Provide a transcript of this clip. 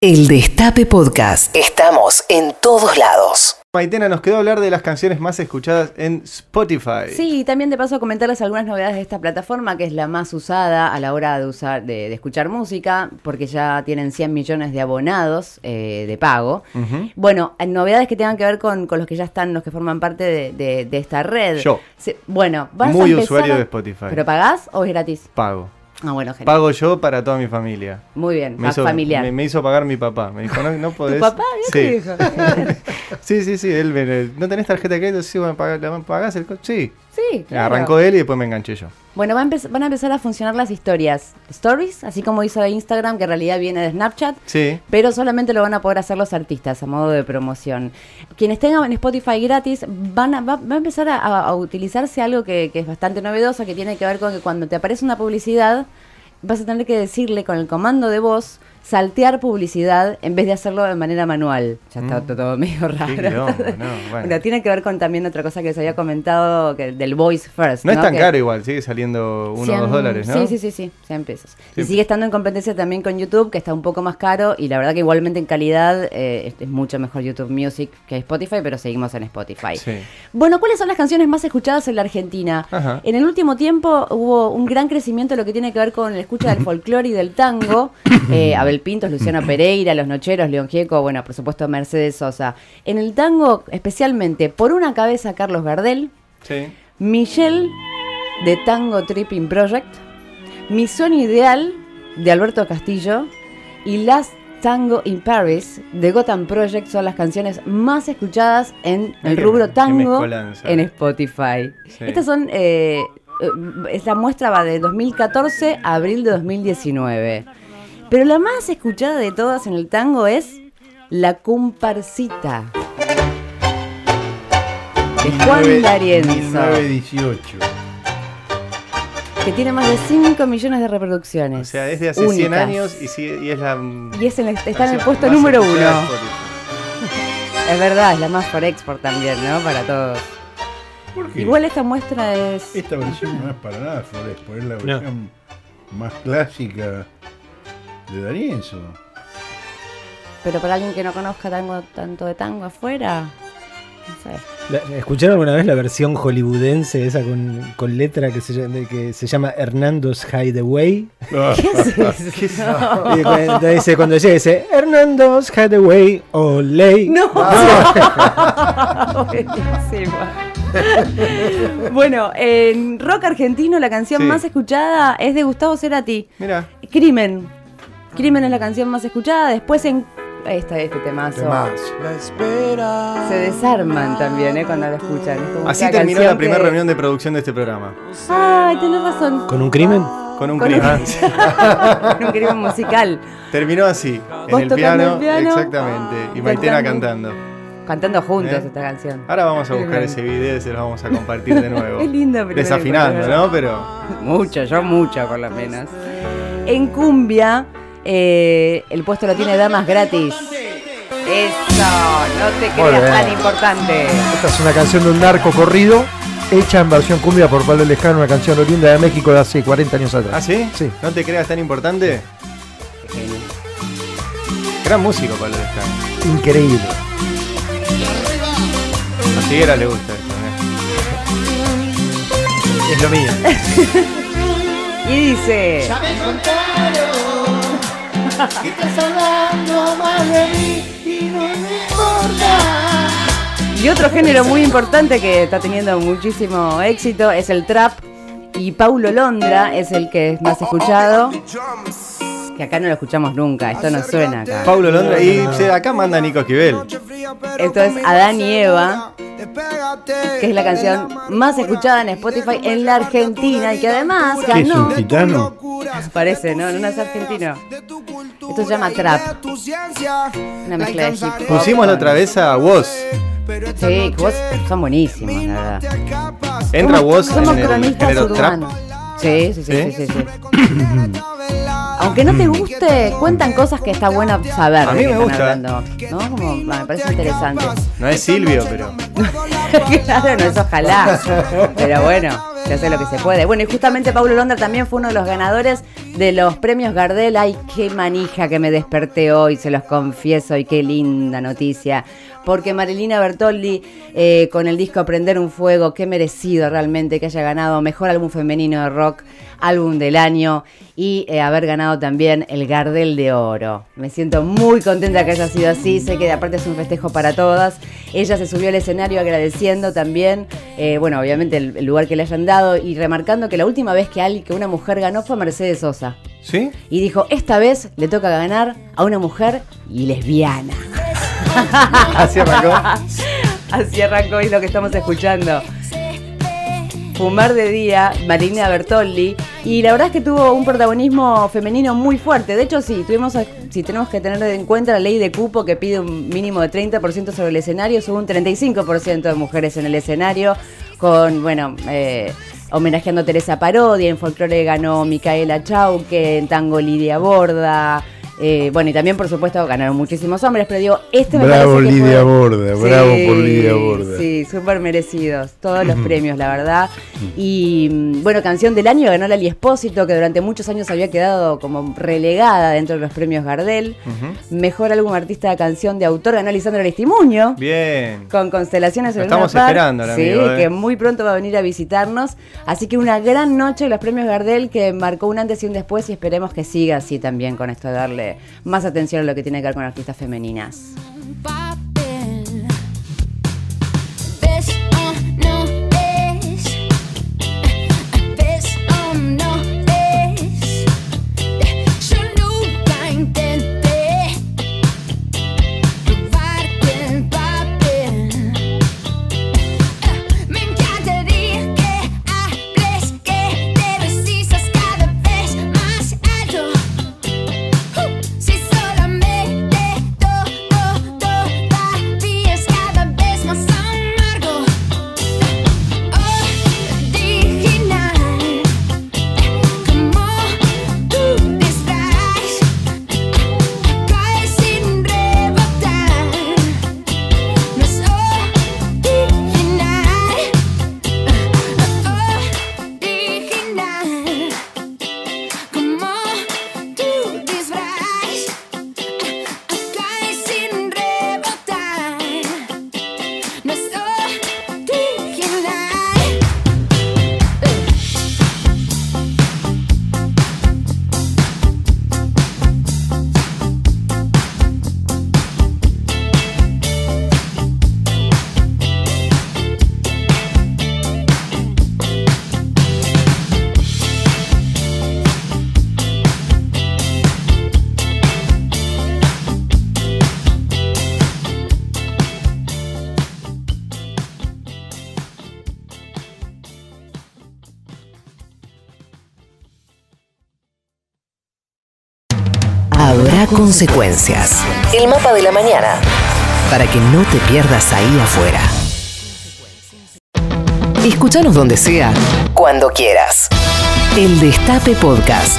El Destape Podcast. Estamos en todos lados. Maitena, nos quedó hablar de las canciones más escuchadas en Spotify. Sí, y también de paso comentarles algunas novedades de esta plataforma, que es la más usada a la hora de usar de, de escuchar música, porque ya tienen 100 millones de abonados eh, de pago. Bueno, novedades que tengan que ver con, con los que ya están, los que forman parte de, de- de esta red. Yo. Se- bueno, vas Muy a empezar usuario a- de Spotify. ¿Pero pagás o es gratis? Pago. Ah, bueno, genial. Pago yo para toda mi familia. Muy bien, Me hizo, familiar. me, me hizo pagar mi papá. Me dijo, no, no ¿Tu podés. papá? ¿Vio qué sí. sí, sí, sí. Él me- ¿No tenés tarjeta de crédito? Sí, bueno, pagás, ¿la pagás el co- Sí. sí, claro. Arrancó él y después me enganché yo. Bueno, va a van a empezar a funcionar las historias. Stories, así como hizo Instagram, que en realidad viene de Snapchat. Sí. Pero solamente lo van a poder hacer los artistas a modo de promoción. Quienes tengan en Spotify gratis, van a, va, va a empezar a, a- a utilizarse algo que, que es bastante novedoso, que tiene que ver con que cuando te aparece una publicidad, vas a tener que decirle con el comando de voz saltear publicidad en vez de hacerlo de manera manual. Ya está Mm. todo medio raro. quilombo, no, bueno. Tiene que ver con también otra cosa que se había comentado que, del voice first. No es tan Que- caro igual, sigue saliendo uno o 100 dos dólares, ¿no? Sí, sí, sí, sí, 100 pesos. Sí. Y sigue estando en competencia también con YouTube, que está un poco más caro y la verdad que igualmente en calidad eh, es, es mucho mejor YouTube Music que Spotify, pero seguimos en Spotify. Sí. Bueno, ¿cuáles son las canciones más escuchadas en la Argentina? Ajá. En el último tiempo hubo un gran crecimiento en lo que tiene que ver con la escucha del folclore y del tango. Eh, Abel Pintos, Luciano Pereira, Los Nocheros, León Gieco, bueno, por supuesto Mercedes Sosa. En el tango, especialmente por una cabeza Carlos Gardel, Sí. Michelle de Tango Tripping Project, Mi sueño ideal de Alberto Castillo y Last Tango in Paris de Gotham Project son las canciones más escuchadas en el qué- rubro tango en Spotify. Sí. Estas son, eh, eh, esta muestra va de 2014 a abril de 2019. Pero la más escuchada de todas en el tango es La Comparsita. De Juan D'Arienzo. 1918. que tiene más de 5 millones de reproducciones. O sea, desde hace 100 únicas. años y, sigue- y es la. Y es en el- está en el puesto número uno. Es verdad, es la más por export también, ¿no? Para todos. ¿Por qué? Igual esta muestra es. Esta versión no es para nada Florespo, es la versión más clásica de D'Arienzo. Pero para alguien que no conozca tango, tanto de tango afuera, no sé. La- ¿Escucharon alguna vez la versión hollywoodense esa con, con letra que se, llama- que se llama Hernando's Hideaway? ¿Qué es eso? Y cuando dice, cuando llega dice Hernando's Hideaway, Olay. No. Buenísima. bueno, en rock argentino la canción Sí. más escuchada es de Gustavo Cerati. Mira, Crimen. Crimen es la canción más escuchada. Después en. Esta, este temazo. Se desarman también, ¿eh? Cuando la escuchan. Es como así terminó la primera que- reunión de producción de este programa. Ay, tenés razón. ¿Con un crimen? Con un Con crimen. Con un crimen musical. Terminó así, en el piano, el piano, exactamente. Y Maitena cantando. cantando. Juntos ¿Eh? esta canción. Ahora vamos a buscar ese video y se los vamos a compartir de nuevo. Es lindo, pero Desafinando, ¿no? Pero. Mucho, yo mucho por lo menos. En cumbia, eh, el puesto lo tiene Damas Gratis. Eso, no te creas tan importante. Esta es una canción de un narco corrido hecha en versión cumbia por Pablo Lescano, una canción oriunda de México de hace 40 años atrás. ¿Ah, sí? Sí. ¿No te creas tan importante? Gran músico, Pablo Descano. Increíble. A Figuera le gusta esto, ¿eh? Es lo mío. Y dice, y otro género muy importante que está teniendo muchísimo éxito es el trap. Y Paulo Londra es el que es más escuchado. Que acá no lo escuchamos nunca, esto no suena acá. Paulo Londra. Y acá manda Nico Esquivel. Esto es Adán y Eva, que es la canción más escuchada en Spotify en la Argentina y que además ¿Qué es ganó. un gitano? Parece, ¿no? No es argentino. Esto se llama trap. Una mezcla de hip hop. Pusimos la otra vez a Woz. Sí, vos son buenísimos, la verdad. Entra Woz en el género trap. urbanos. Sí, sí, sí, ¿Sí? sí, sí, sí. Aunque no te guste, cuentan cosas que está bueno saber. A mí me están gusta. hablando, ¿no? Como, me parece interesante. No es Silvio, pero. claro, no es ojalá. Pero bueno, se hace lo que se puede. Bueno, y justamente Paulo Londra también fue uno de los ganadores de los premios Gardel. Ay, qué manija que me desperté hoy, se los confieso, y qué linda noticia. Porque Marilina Bertoldi, eh, con el disco Aprender un Fuego, qué merecido realmente que haya ganado Mejor Álbum Femenino de Rock, Álbum del Año y eh, haber ganado también el Gardel de Oro. Me siento muy contenta que haya sido así, sé que aparte es un festejo para todas. Ella se subió al escenario agradeciendo también, eh, bueno, obviamente el, el lugar que le hayan dado y remarcando que la última vez que, alguien, que una mujer ganó fue Mercedes Sosa. ¿Sí? Y dijo, esta vez le toca ganar a una mujer y lesbiana. Así arrancó. Así arrancó y lo que estamos escuchando. Fumar de día, Marina Bertolli. Y la verdad es que tuvo un protagonismo femenino muy fuerte. De hecho, sí, tuvimos, si tenemos que tener en cuenta la ley de cupo que pide un mínimo de 30% sobre el escenario, hubo un 35% de mujeres en el escenario, con, bueno, eh, homenajeando a Teresa Parodia, en folclore ganó Micaela Chauque, en tango Lidia Borda. Eh, bueno, y también, por supuesto, ganaron muchísimos hombres, pero digo, este me Bravo parece que Lidia fue- Borda, bravo por Lidia Borda. Sí, súper merecidos, todos los premios, la verdad. Y mm, bueno, canción del año ganó Lali Espósito, que durante muchos años había quedado como relegada dentro de los premios Gardel. Mejor álbum artista de canción de autor ganó Lisandro Aristimuño. Bien. Con constelaciones en Luna estamos Park. esperando al Sí, amigo, eh. que muy pronto va a venir a visitarnos. Así que una gran noche de los premios Gardel que marcó un antes y un después y esperemos que siga así también con esto de darle más atención a lo que tiene que ver con artistas femeninas. Consecuencias. El mapa de la mañana. Para que no te pierdas ahí afuera. Escúchanos donde sea, cuando quieras. El Destape Podcast.